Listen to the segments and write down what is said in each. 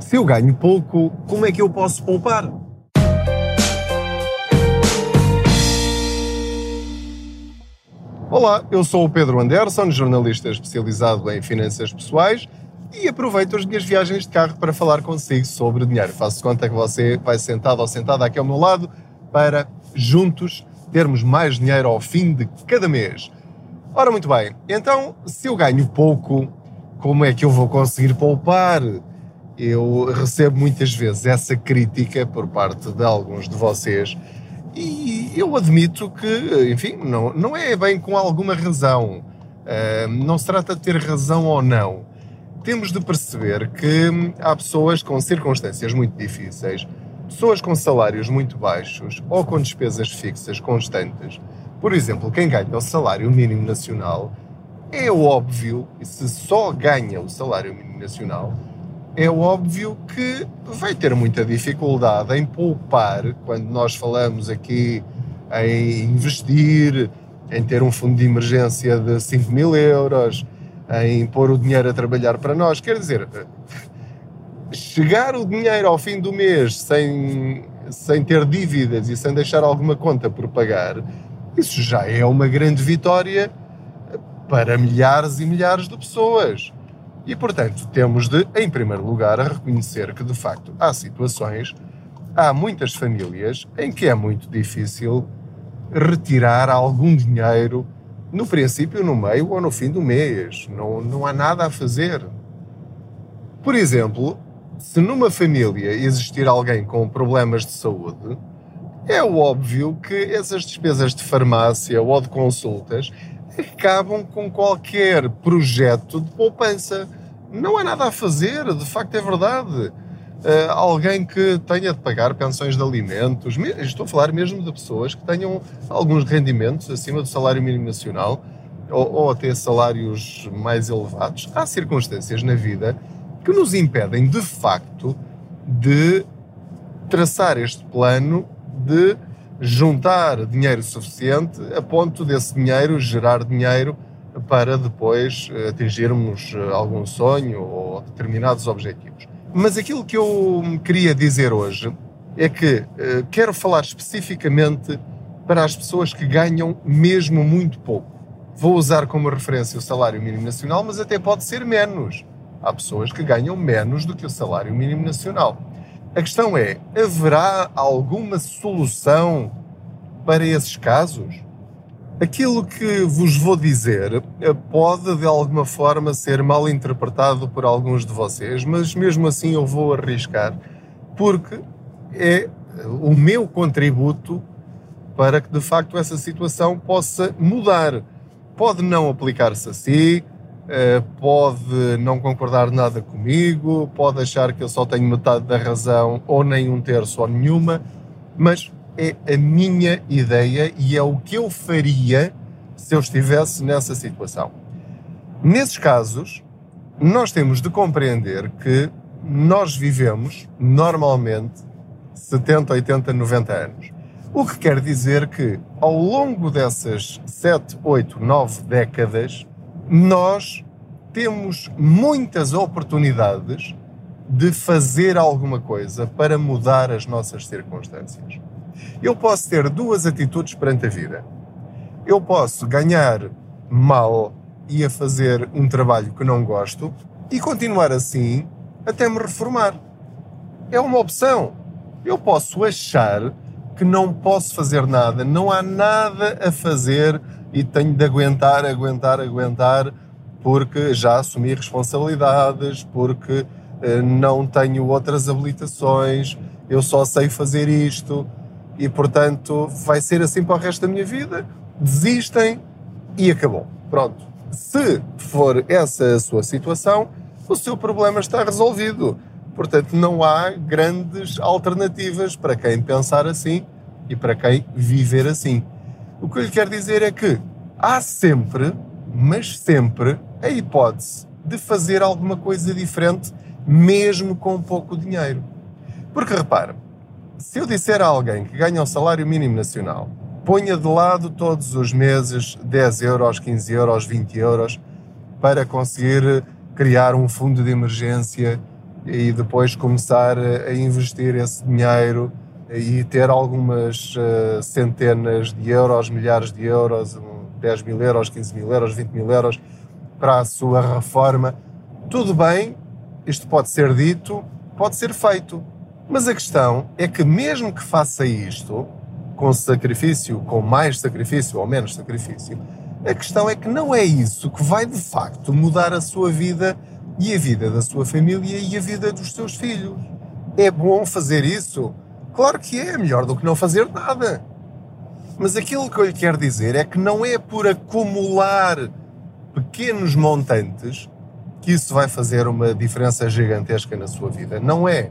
Se eu ganho pouco, como é que eu posso poupar? Olá, eu sou o Pedro Anderson, jornalista especializado em finanças pessoais e aproveito as minhas viagens de carro para falar consigo sobre dinheiro. Faço conta que você vai sentado ou sentada aqui ao meu lado para juntos termos mais dinheiro ao fim de cada mês. Ora, muito bem, então se eu ganho pouco, como é que eu vou conseguir poupar? Eu recebo muitas vezes essa crítica por parte de alguns de vocês e eu admito que, enfim, não, não é bem com alguma razão. Uh, não se trata de ter razão ou não. Temos de perceber que há pessoas com circunstâncias muito difíceis, pessoas com salários muito baixos ou com despesas fixas constantes. Por exemplo, quem ganha o salário mínimo nacional, é óbvio, e se só ganha o salário mínimo nacional, é óbvio que vai ter muita dificuldade em poupar, quando nós falamos aqui em investir, em ter um fundo de emergência de 5 mil euros, em pôr o dinheiro a trabalhar para nós. Quer dizer, chegar o dinheiro ao fim do mês sem, sem ter dívidas e sem deixar alguma conta por pagar, isso já é uma grande vitória para milhares e milhares de pessoas. E, portanto, temos de, em primeiro lugar, reconhecer que, de facto, há situações, há muitas famílias em que é muito difícil retirar algum dinheiro no princípio, no meio ou no fim do mês. Não, não há nada a fazer. Por exemplo, se numa família existir alguém com problemas de saúde, é óbvio que essas despesas de farmácia ou de consultas acabam com qualquer projeto de poupança não há nada a fazer, de facto é verdade. Uh, alguém que tenha de pagar pensões de alimentos, estou a falar mesmo de pessoas que tenham alguns rendimentos acima do salário mínimo nacional ou, ou até salários mais elevados. Há circunstâncias na vida que nos impedem, de facto, de traçar este plano de juntar dinheiro suficiente a ponto desse dinheiro gerar dinheiro para depois eh, atingirmos eh, algum sonho ou determinados objetivos. Mas aquilo que eu queria dizer hoje é que eh, quero falar especificamente para as pessoas que ganham mesmo muito pouco. Vou usar como referência o salário mínimo nacional, mas até pode ser menos. Há pessoas que ganham menos do que o salário mínimo nacional. A questão é: haverá alguma solução para esses casos? Aquilo que vos vou dizer eh, pode de alguma forma ser mal interpretado por alguns de vocês, mas mesmo assim eu vou arriscar, porque é o meu contributo para que de facto essa situação possa mudar. Pode não aplicar-se a si, eh, pode não concordar nada comigo, pode achar que eu só tenho metade da razão ou nem um terço ou nenhuma, mas é a minha ideia e é o que eu faria se eu estivesse nessa situação. Nesses casos, nós temos de compreender que nós vivemos normalmente 70, 80, 90 anos. O que quer dizer que ao longo dessas 7, 8, 9 décadas, nós temos muitas oportunidades de fazer alguma coisa para mudar as nossas circunstâncias. Eu posso ter duas atitudes perante a vida. Eu posso ganhar mal e a fazer um trabalho que não gosto e continuar assim até me reformar. É uma opção. Eu posso achar que não posso fazer nada, não há nada a fazer e tenho de aguentar, aguentar, aguentar, porque já assumi responsabilidades, porque eh, não tenho outras habilitações, eu só sei fazer isto e, portanto, vai ser assim para o resto da minha vida. Desistem e acabou. Pronto. Se for essa a sua situação, o seu problema está resolvido. Portanto, não há grandes alternativas para quem pensar assim e para quem viver assim. O que eu lhe quero dizer é que há sempre, mas sempre, a hipótese de fazer alguma coisa diferente, mesmo com pouco dinheiro. Porque repara, se eu disser a alguém que ganha o salário mínimo nacional, ponha de lado todos os meses 10 euros, 15 euros, 20 euros para conseguir criar um fundo de emergência e depois começar a investir esse dinheiro e ter algumas uh, centenas de euros, milhares de euros, 10 mil euros, 15 mil euros, 20 mil euros para a sua reforma. Tudo bem, isto pode ser dito, pode ser feito. Mas a questão é que, mesmo que faça isto, com sacrifício, com mais sacrifício ou menos sacrifício, a questão é que não é isso que vai de facto mudar a sua vida e a vida da sua família e a vida dos seus filhos. É bom fazer isso? Claro que é, melhor do que não fazer nada. Mas aquilo que eu lhe quero dizer é que não é por acumular pequenos montantes que isso vai fazer uma diferença gigantesca na sua vida. Não é.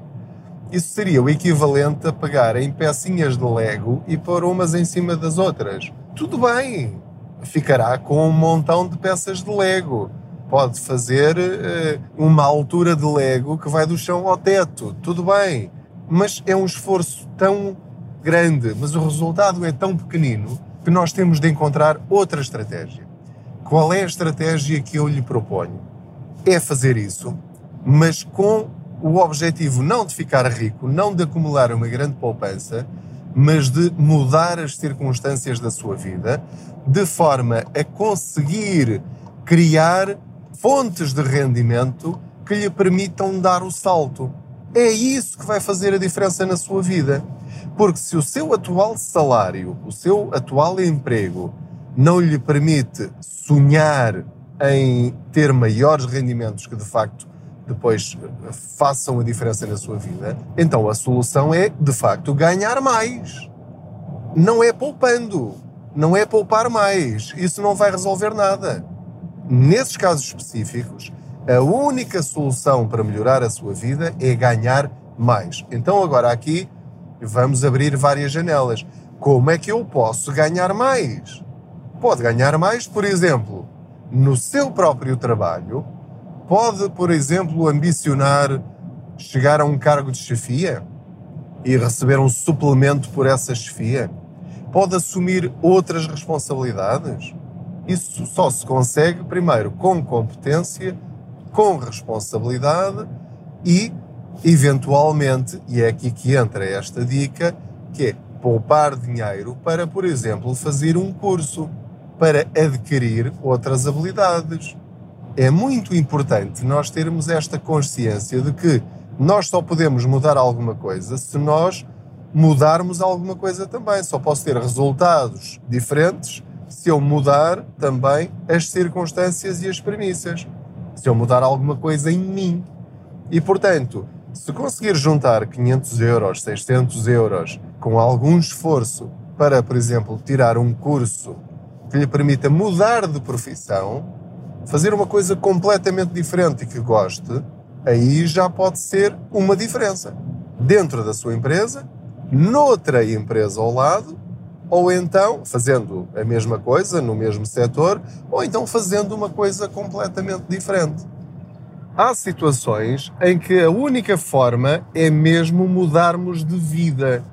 Isso seria o equivalente a pegar em pecinhas de Lego e pôr umas em cima das outras. Tudo bem, ficará com um montão de peças de Lego. Pode fazer uh, uma altura de Lego que vai do chão ao teto. Tudo bem. Mas é um esforço tão grande, mas o resultado é tão pequenino que nós temos de encontrar outra estratégia. Qual é a estratégia que eu lhe proponho? É fazer isso, mas com o objetivo não de ficar rico, não de acumular uma grande poupança, mas de mudar as circunstâncias da sua vida, de forma a conseguir criar fontes de rendimento que lhe permitam dar o salto. É isso que vai fazer a diferença na sua vida. Porque se o seu atual salário, o seu atual emprego, não lhe permite sonhar em ter maiores rendimentos que de facto depois façam a diferença na sua vida, então a solução é de facto ganhar mais. Não é poupando, não é poupar mais. Isso não vai resolver nada. Nesses casos específicos, a única solução para melhorar a sua vida é ganhar mais. Então, agora aqui, vamos abrir várias janelas. Como é que eu posso ganhar mais? Pode ganhar mais, por exemplo, no seu próprio trabalho. Pode, por exemplo, ambicionar chegar a um cargo de chefia e receber um suplemento por essa chefia. Pode assumir outras responsabilidades. Isso só se consegue, primeiro, com competência com responsabilidade e, eventualmente, e é aqui que entra esta dica, que é poupar dinheiro para, por exemplo, fazer um curso, para adquirir outras habilidades. É muito importante nós termos esta consciência de que nós só podemos mudar alguma coisa se nós mudarmos alguma coisa também. Só posso ter resultados diferentes se eu mudar também as circunstâncias e as premissas se eu mudar alguma coisa em mim. E, portanto, se conseguir juntar 500 euros, 600 euros com algum esforço para, por exemplo, tirar um curso que lhe permita mudar de profissão, fazer uma coisa completamente diferente e que goste, aí já pode ser uma diferença. Dentro da sua empresa, noutra empresa ao lado ou então fazendo a mesma coisa no mesmo setor, ou então fazendo uma coisa completamente diferente. Há situações em que a única forma é mesmo mudarmos de vida.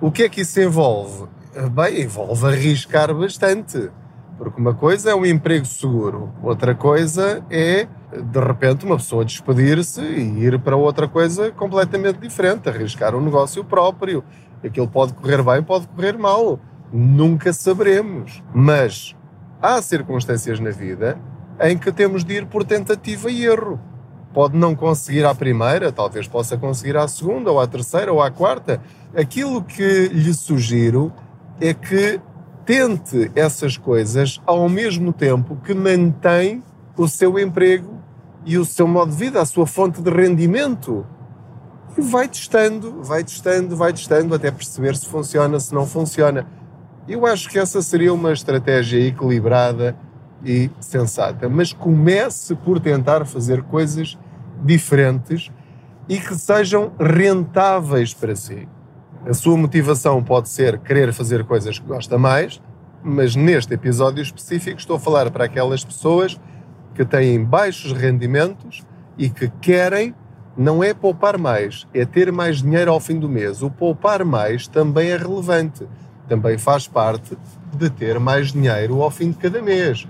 O que é que isso envolve? Bem, envolve arriscar bastante. Porque uma coisa é um emprego seguro, outra coisa é, de repente, uma pessoa despedir-se e ir para outra coisa completamente diferente, arriscar um negócio próprio. Aquilo pode correr bem, pode correr mal. Nunca saberemos. Mas há circunstâncias na vida em que temos de ir por tentativa e erro. Pode não conseguir à primeira, talvez possa conseguir à segunda, ou à terceira, ou à quarta. Aquilo que lhe sugiro é que tente essas coisas ao mesmo tempo que mantém o seu emprego e o seu modo de vida, a sua fonte de rendimento. E vai testando, vai testando, vai testando até perceber se funciona, se não funciona. Eu acho que essa seria uma estratégia equilibrada e sensata, mas comece por tentar fazer coisas diferentes e que sejam rentáveis para si. A sua motivação pode ser querer fazer coisas que gosta mais, mas neste episódio específico estou a falar para aquelas pessoas que têm baixos rendimentos e que querem não é poupar mais, é ter mais dinheiro ao fim do mês. O poupar mais também é relevante também faz parte de ter mais dinheiro ao fim de cada mês.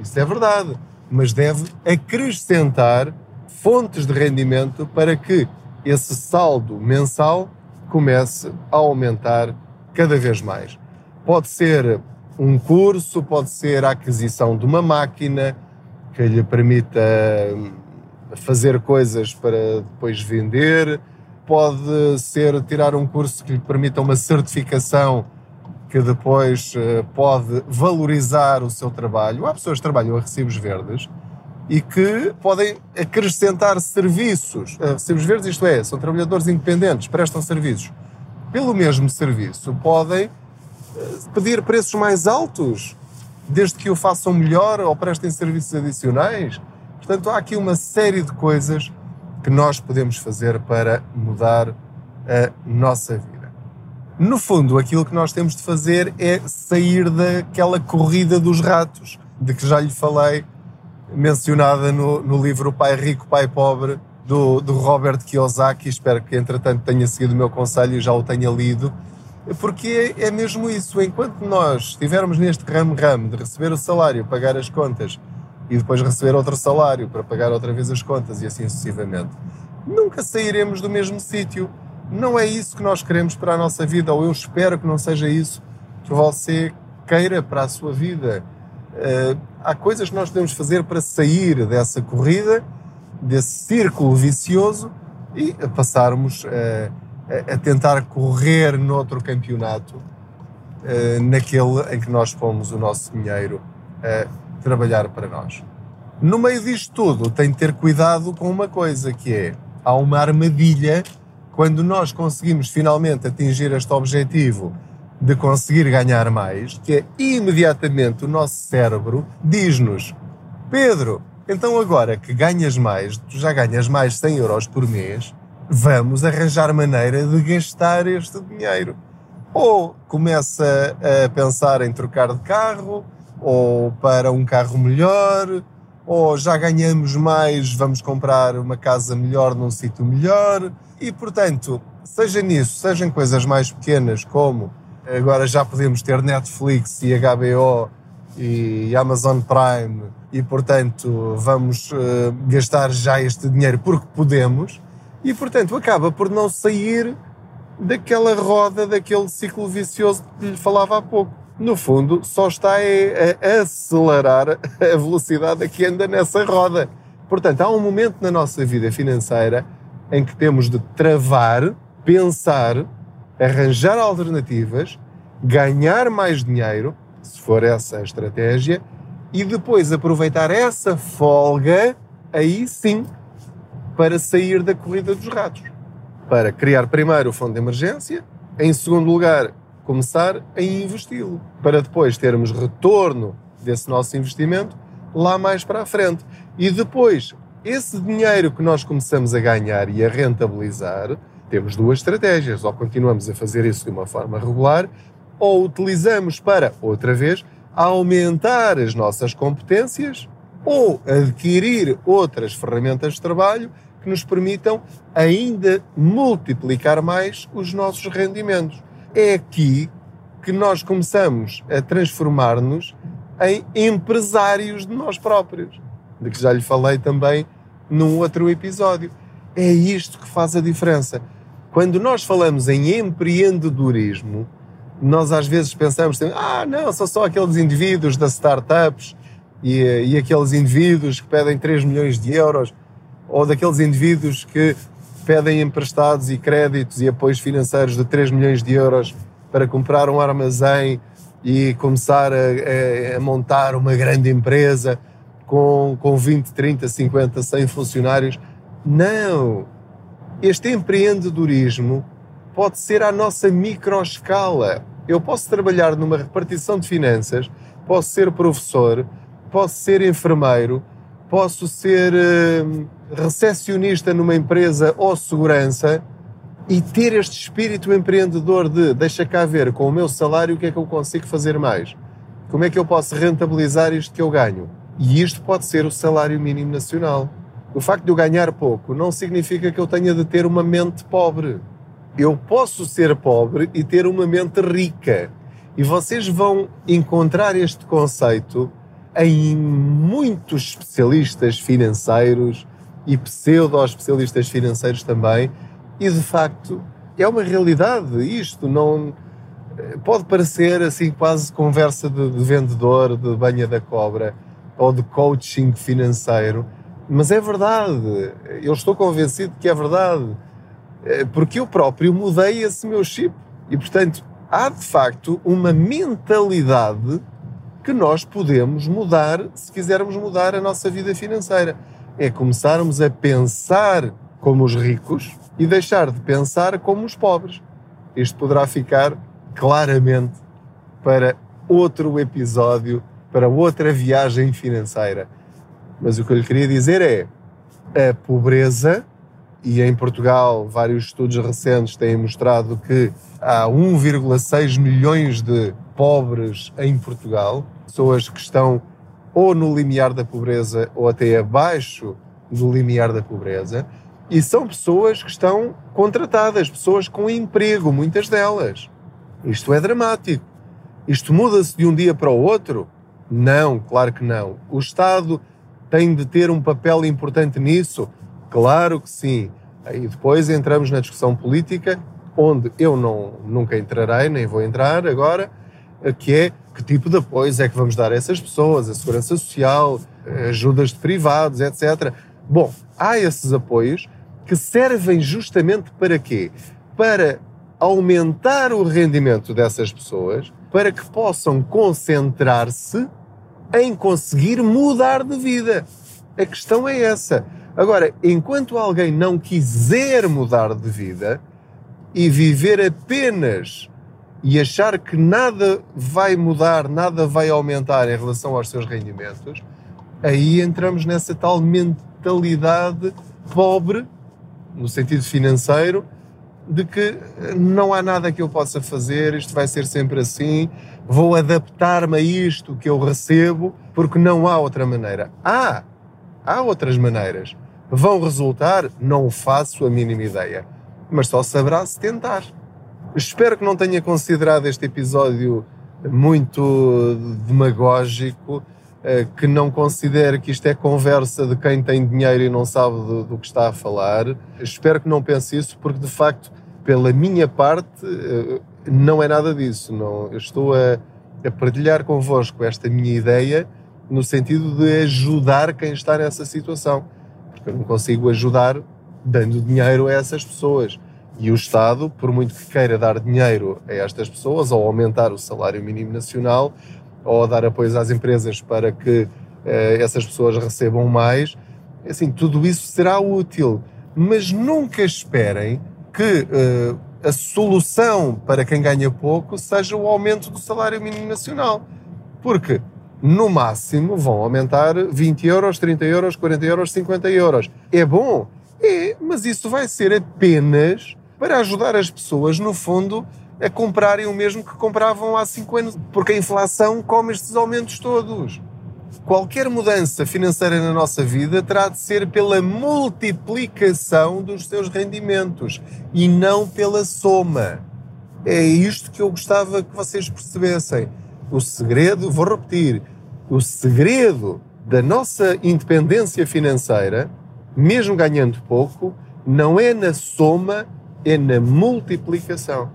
Isso é verdade. Mas deve acrescentar fontes de rendimento para que esse saldo mensal comece a aumentar cada vez mais. Pode ser um curso, pode ser a aquisição de uma máquina que lhe permita hum, fazer coisas para depois vender, pode ser tirar um curso que lhe permita uma certificação que depois eh, pode valorizar o seu trabalho. Há pessoas que trabalham a recibos verdes e que podem acrescentar serviços. A recibos verdes, isto é, são trabalhadores independentes, prestam serviços. Pelo mesmo serviço, podem eh, pedir preços mais altos, desde que o façam melhor ou prestem serviços adicionais. Portanto, há aqui uma série de coisas que nós podemos fazer para mudar a nossa vida. No fundo, aquilo que nós temos de fazer é sair daquela corrida dos ratos, de que já lhe falei, mencionada no, no livro Pai Rico, Pai Pobre, do, do Robert Kiyosaki. Espero que, entretanto, tenha seguido o meu conselho e já o tenha lido, porque é, mesmo isso. Enquanto nós estivermos neste ramo-ramo de receber o salário, pagar as contas e depois receber outro salário para pagar outra vez as contas e assim sucessivamente, nunca sairemos do mesmo sítio não é isso que nós queremos para a nossa vida, ou eu espero que não seja isso que você queira para a sua vida. Uh, há coisas que nós podemos fazer para sair dessa corrida, desse círculo vicioso e a passarmos uh, a tentar correr noutro campeonato, uh, naquele em que nós pomos o nosso dinheiro a trabalhar para nós. No meio disto tudo, tem de ter cuidado com uma coisa que é há uma armadilha quando nós conseguimos finalmente atingir este objetivo de conseguir ganhar mais, que é imediatamente o nosso cérebro diz-nos: Pedro, então agora que ganhas mais, tu já ganhas mais 100 euros por mês, vamos arranjar maneira de gastar este dinheiro. Ou começa a pensar em trocar de carro, ou para um carro melhor, ou já ganhamos mais, vamos comprar uma casa melhor num sítio melhor e, portanto, seja nisso, seja em coisas mais pequenas, como agora já podemos ter Netflix e HBO e Amazon Prime, e, portanto, vamos uh, gastar já este dinheiro porque podemos, e, portanto, acaba por não sair daquela roda, daquele ciclo vicioso que lhe falava há pouco. No fundo, só está a, acelerar a velocidade a que anda nessa roda. Portanto, há um momento na nossa vida financeira em que temos de travar, pensar, arranjar alternativas, ganhar mais dinheiro, se for essa a estratégia, e depois aproveitar essa folga, aí sim, para sair da corrida dos ratos. Para criar primeiro o fundo de emergência, em segundo lugar, começar a investi-lo, para depois termos retorno desse nosso investimento lá mais para a frente. E depois esse dinheiro que nós começamos a ganhar e a rentabilizar, temos duas estratégias. Ou continuamos a fazer isso de uma forma regular, ou utilizamos para, outra vez, aumentar as nossas competências ou adquirir outras ferramentas de trabalho que nos permitam ainda multiplicar mais os nossos rendimentos. É aqui que nós começamos a transformar-nos em empresários de nós próprios de que já lhe falei também num outro episódio. É isto que faz a diferença. Quando nós falamos em empreendedorismo, nós às vezes pensamos, ah, não, são só aqueles indivíduos das startups e, e aqueles indivíduos que pedem 3 milhões de euros, ou daqueles indivíduos que pedem emprestados e créditos e apoios financeiros de 3 milhões de euros para comprar um armazém e começar a, a, a montar uma grande empresa com, com 20, 30, 50, 100 funcionários. Não! Este empreendedorismo pode ser à nossa microescala. Eu posso trabalhar numa repartição de finanças, posso ser professor, posso ser enfermeiro, posso ser uh, recepcionista numa empresa ou segurança e ter este espírito empreendedor de deixa cá ver com o meu salário o que é que eu consigo fazer mais. Como é que eu posso rentabilizar isto que eu ganho? E isto pode ser o salário mínimo nacional. O facto de eu ganhar pouco não significa que eu tenha de ter uma mente pobre. Eu posso ser pobre e ter uma mente rica. E vocês vão encontrar este conceito em muitos especialistas financeiros, e pseudo-especialistas financeiros também, e de facto é uma realidade isto, não pode parecer assim quase conversa de, de vendedor de banha da cobra ou de coaching financeiro, mas é verdade, eu estou convencido que é verdade, é, porque eu próprio mudei esse meu chip e portanto há de facto uma mentalidade que nós podemos mudar se quisermos mudar a nossa vida financeira. É começarmos a pensar como os ricos e deixar de pensar como os pobres. Isto poderá ficar claramente para outro episódio, para outra viagem financeira. Mas o que eu lhe queria dizer é a pobreza, e em Portugal vários estudos recentes têm mostrado que há 1,6 milhões de pobres em Portugal, pessoas que estão ou no limiar da pobreza ou até abaixo do limiar da pobreza, e são pessoas que estão contratadas, pessoas com emprego, muitas delas. Isto é dramático. Isto muda-se de um dia para o outro? Não, claro que não. O Estado tem de ter um papel importante nisso? Claro que sim. Aí depois entramos na discussão política, onde eu não, nunca entrarei, nem vou entrar agora, que é que tipo de apoios é que vamos dar a essas pessoas, a segurança social, ajudas de privados, etc. Bom, há esses apoios que servem justamente para quê? Para aumentar o rendimento dessas pessoas para que possam concentrar-se em conseguir mudar de vida. A questão é essa. Agora, enquanto alguém não quiser mudar de vida e viver apenas e achar que nada vai mudar, nada vai aumentar em relação aos seus rendimentos, aí entramos nessa tal mentalidade pobre, no sentido financeiro, de que não há nada que eu possa fazer, isto vai ser sempre assim, vou adaptar-me a isto que eu recebo, porque não há outra maneira. Há, há outras maneiras. Vão resultar? Não faço a mínima ideia, mas só saberá se tentar. Espero que não tenha considerado este episódio muito demagógico, eh, que não considere que isto é conversa de quem tem dinheiro e não sabe do, do, que está a falar. Espero que não pense isso, porque de facto pela minha parte, eh, não é nada disso. Não, eu estou a, a partilhar convosco esta minha ideia no sentido de ajudar quem está nessa situação. Porque eu não consigo ajudar dando dinheiro a essas pessoas. E o Estado, por muito que queira dar dinheiro a estas pessoas, ou aumentar o salário mínimo nacional, ou dar apoios às empresas para que eh, essas pessoas recebam mais, assim, tudo isso será útil. Mas nunca esperem que uh, a solução para quem ganha pouco seja o aumento do salário mínimo nacional. Porque, no máximo, vão aumentar 20 euros, 30 euros, 40 euros, 50 euros. É bom? É, mas isso vai ser apenas para ajudar as pessoas, no fundo, a comprarem o mesmo que compravam há 5 anos. Porque a inflação come estes aumentos todos qualquer mudança financeira na nossa vida terá de ser pela multiplicação dos seus rendimentos e não pela soma. É isto que eu gostava que vocês percebessem. O segredo, vou repetir, o segredo da nossa independência financeira, mesmo ganhando pouco, não é na soma, é na multiplicação.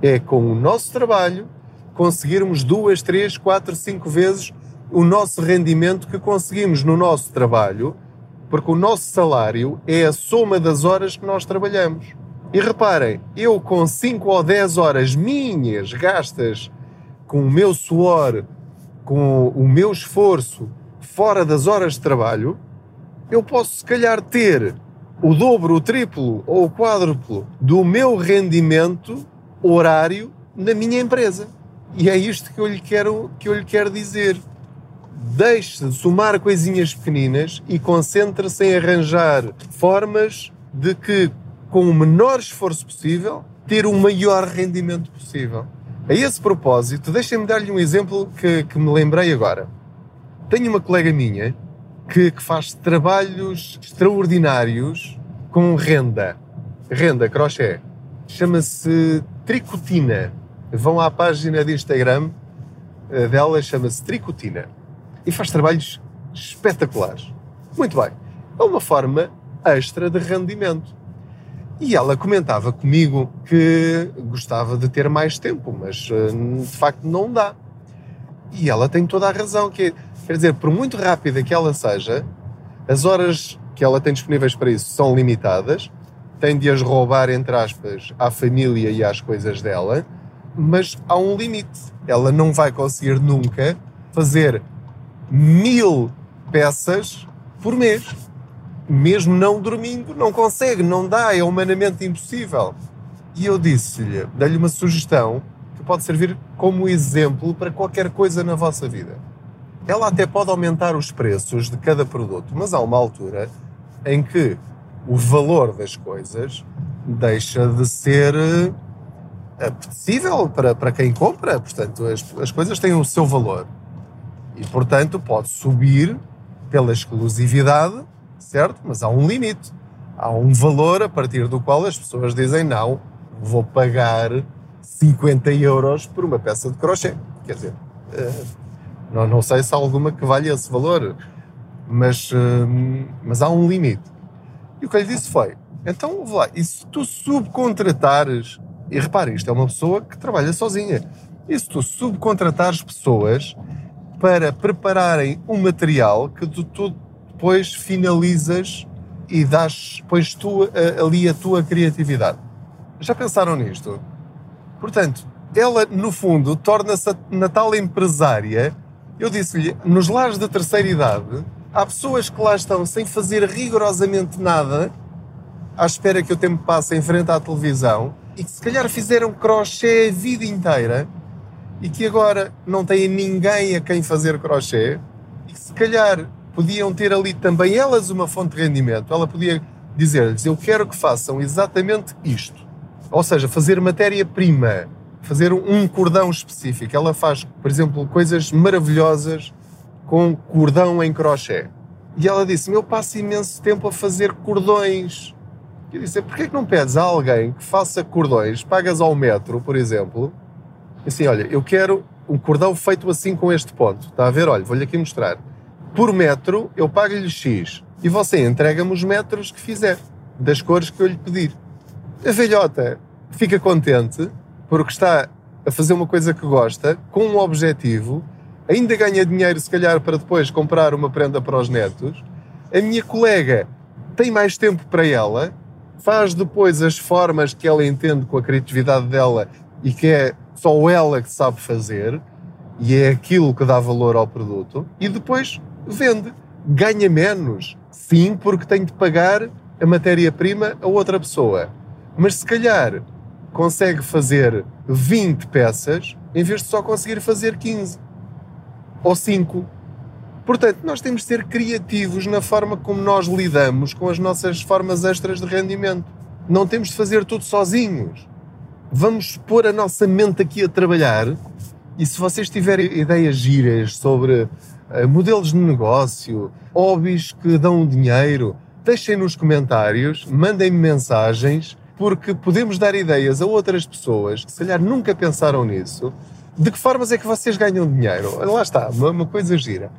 É com o nosso trabalho conseguirmos duas, três, quatro, cinco vezes o nosso rendimento que conseguimos no nosso trabalho, porque o nosso salário é a soma das horas que nós trabalhamos. E reparem, eu com 5 ou 10 horas minhas gastas com o meu suor, com o meu esforço, fora das horas de trabalho, eu posso se calhar ter o dobro, o triplo ou o quádruplo do meu rendimento horário na minha empresa. E é isto que eu lhe quero, que eu lhe quero dizer deixe de somar coisinhas pequeninas e concentre-se em arranjar formas de que, com o menor esforço possível, ter o maior rendimento possível. A esse propósito, deixem-me dar-lhe um exemplo que, que, me lembrei agora. Tenho uma colega minha que, que faz trabalhos extraordinários com renda. Renda, crochê. Chama-se Tricotina. Vão à página de Instagram eh, dela, chama-se Tricotina e faz trabalhos espetaculares. Muito bem. É uma forma extra de rendimento. E ela comentava comigo que gostava de ter mais tempo, mas eh, de facto não dá. E ela tem toda a razão, que quer dizer, por muito rápida que ela seja, as horas que ela tem disponíveis para isso são limitadas, tem de as roubar, entre aspas, à família e às coisas dela, mas há um limite. Ela não vai conseguir nunca fazer mil peças por mês. Mesmo não dormindo, não consegue, não dá, é humanamente impossível. E eu disse-lhe, dei-lhe uma sugestão que pode servir como exemplo para qualquer coisa na vossa vida. Ela até pode aumentar os preços de cada produto, mas há uma altura em que o valor das coisas deixa de ser eh, apetecível para, para quem compra. Portanto, as, as coisas têm o seu valor. E, portanto, pode subir pela exclusividade, certo? Mas há um limite. Há um valor a partir do qual as pessoas dizem não, vou pagar 50 euros por uma peça de crochê. Quer dizer, eh, não, não sei se há alguma que valha esse valor, mas, eh, mas há um limite. E o que ele disse foi: então, lá, e se tu subcontratares, e repare, isto é uma pessoa que trabalha sozinha, e se tu subcontratares pessoas para prepararem um material que tu, tu depois finalizas e dás depois tu, ali a tua criatividade. Já pensaram nisto? Portanto, ela, no fundo, torna-se na tal empresária. Eu disse-lhe, nos lares da terceira idade, há pessoas que lá estão sem fazer rigorosamente nada, à espera que o tempo passe em frente à televisão, e que se calhar fizeram crochê a vida inteira, e que agora não têm ninguém a quem fazer crochê, e que se calhar podiam ter ali também elas uma fonte de rendimento. Ela podia dizer-lhes: Eu quero que façam exatamente isto. Ou seja, fazer matéria-prima, fazer um cordão específico. Ela faz, por exemplo, coisas maravilhosas com cordão em crochê. E ela disse: Eu passo imenso tempo a fazer cordões. Eu disse: Porquê que não pedes a alguém que faça cordões, pagas ao metro, por exemplo, assim, olha, eu quero um cordão feito assim com este ponto. Está a ver? Olha, vou-lhe aqui mostrar. Por metro, eu pago-lhe X. E você entrega-me os metros que fizer, das cores que eu lhe pedir. A velhota fica contente porque está a fazer uma coisa que gosta, com um objetivo, ainda ganha dinheiro, se calhar, para depois comprar uma prenda para os netos. A minha colega tem mais tempo para ela, faz depois as formas que ela entende com a criatividade dela e que é só ela que sabe fazer e é aquilo que dá valor ao produto e depois vende. Ganha menos, sim, porque tem de pagar a matéria-prima a outra pessoa. Mas se calhar consegue fazer 20 peças em vez de só conseguir fazer 15 ou 5. Portanto, nós temos de ser criativos na forma como nós lidamos com as nossas formas extras de rendimento. Não temos de fazer tudo sozinhos vamos pôr a nossa mente aqui a trabalhar e se vocês tiverem ideias giras sobre uh, modelos de negócio, hobbies que dão dinheiro, deixem nos comentários, mandem-me mensagens, porque podemos dar ideias a outras pessoas que se calhar nunca pensaram nisso. De que formas é que vocês ganham dinheiro? Lá está, uma coisa gira.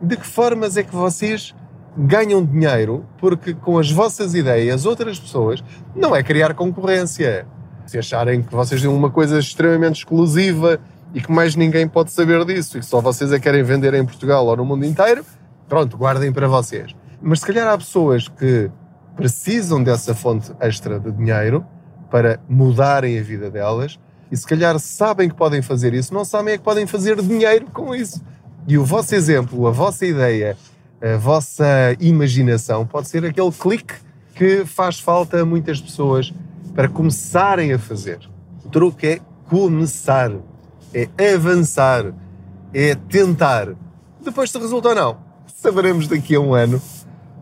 De que formas é que vocês ganham dinheiro porque com as vossas ideias outras pessoas não é criar concorrência se acharem que vocês têm uma coisa extremamente exclusiva e que mais ninguém pode saber disso e que só vocês é querem vender em Portugal ou no mundo inteiro, pronto, guardem para vocês. Mas se calhar há pessoas que precisam dessa fonte extra de dinheiro para mudarem a vida delas e se calhar sabem que podem fazer isso, não sabem é que podem fazer dinheiro com isso. E o vosso exemplo, a vossa ideia, a vossa imaginação pode ser aquele clique que faz falta a muitas pessoas para começarem a fazer. O truque é começar, é avançar, é tentar. Depois se resulta ou não, saberemos daqui a um ano,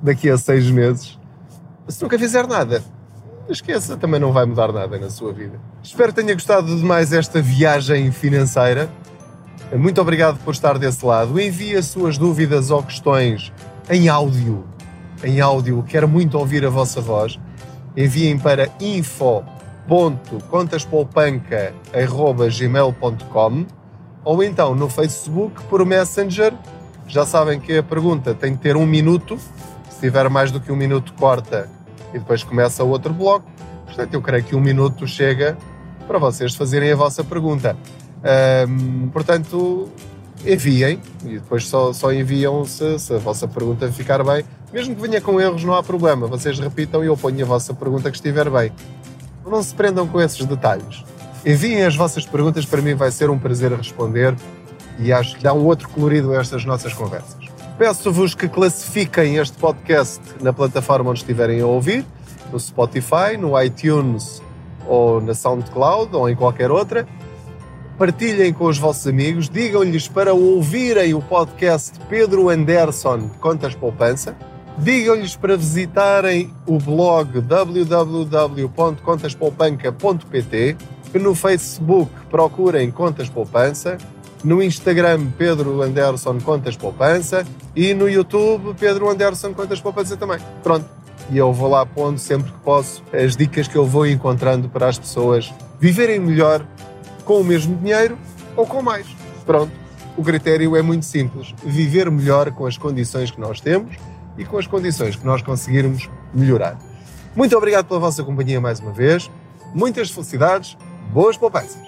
daqui a seis meses. Se nunca fizer nada, esqueça, também não vai mudar nada na sua vida. Espero que tenha gostado de mais esta viagem financeira. Muito obrigado por estar desse lado. Envie as suas dúvidas ou questões em áudio. Em áudio, quero muito ouvir a vossa voz enviem para info.contaspoupanca.gmail.com ou então no Facebook por Messenger. Já sabem que a pergunta tem que ter um minuto, Se tiver mais do que um minuto, corta e depois começa outro bloco. Portanto, eu creio que um minuto chega para vocês fazerem a vossa pergunta. Portanto, enviem e depois só, só enviam se, se, a vossa pergunta ficar bem. Mesmo que venha com erros, não há problema. Vocês repitam e eu ponho a vossa pergunta que estiver bem. Não se prendam com esses detalhes. Enviem as vossas perguntas, para mim vai ser um prazer responder e acho que dá um outro colorido a estas nossas conversas. Peço-vos que classifiquem este podcast na plataforma onde estiverem a ouvir, no Spotify, no iTunes ou na SoundCloud ou em qualquer outra. Partilhem com os vossos amigos, digam-lhes para ouvirem o podcast Pedro Anderson Contas Poupança. Digam-lhes para visitarem o blog www.contaspoupanca.pt, que no Facebook procurem Contas Poupança no Instagram Pedro Anderson Contas Poupança e no YouTube Pedro Anderson Contas Poupança também. Pronto. E eu vou lá pondo sempre que posso as dicas que eu vou encontrando para as pessoas viverem melhor com o mesmo dinheiro ou com mais. Pronto. O critério é muito simples: viver melhor com as condições que nós temos e com as condições que nós conseguirmos melhorar. Muito obrigado pela vossa companhia mais uma vez. Muitas felicidades. Boas poupanças.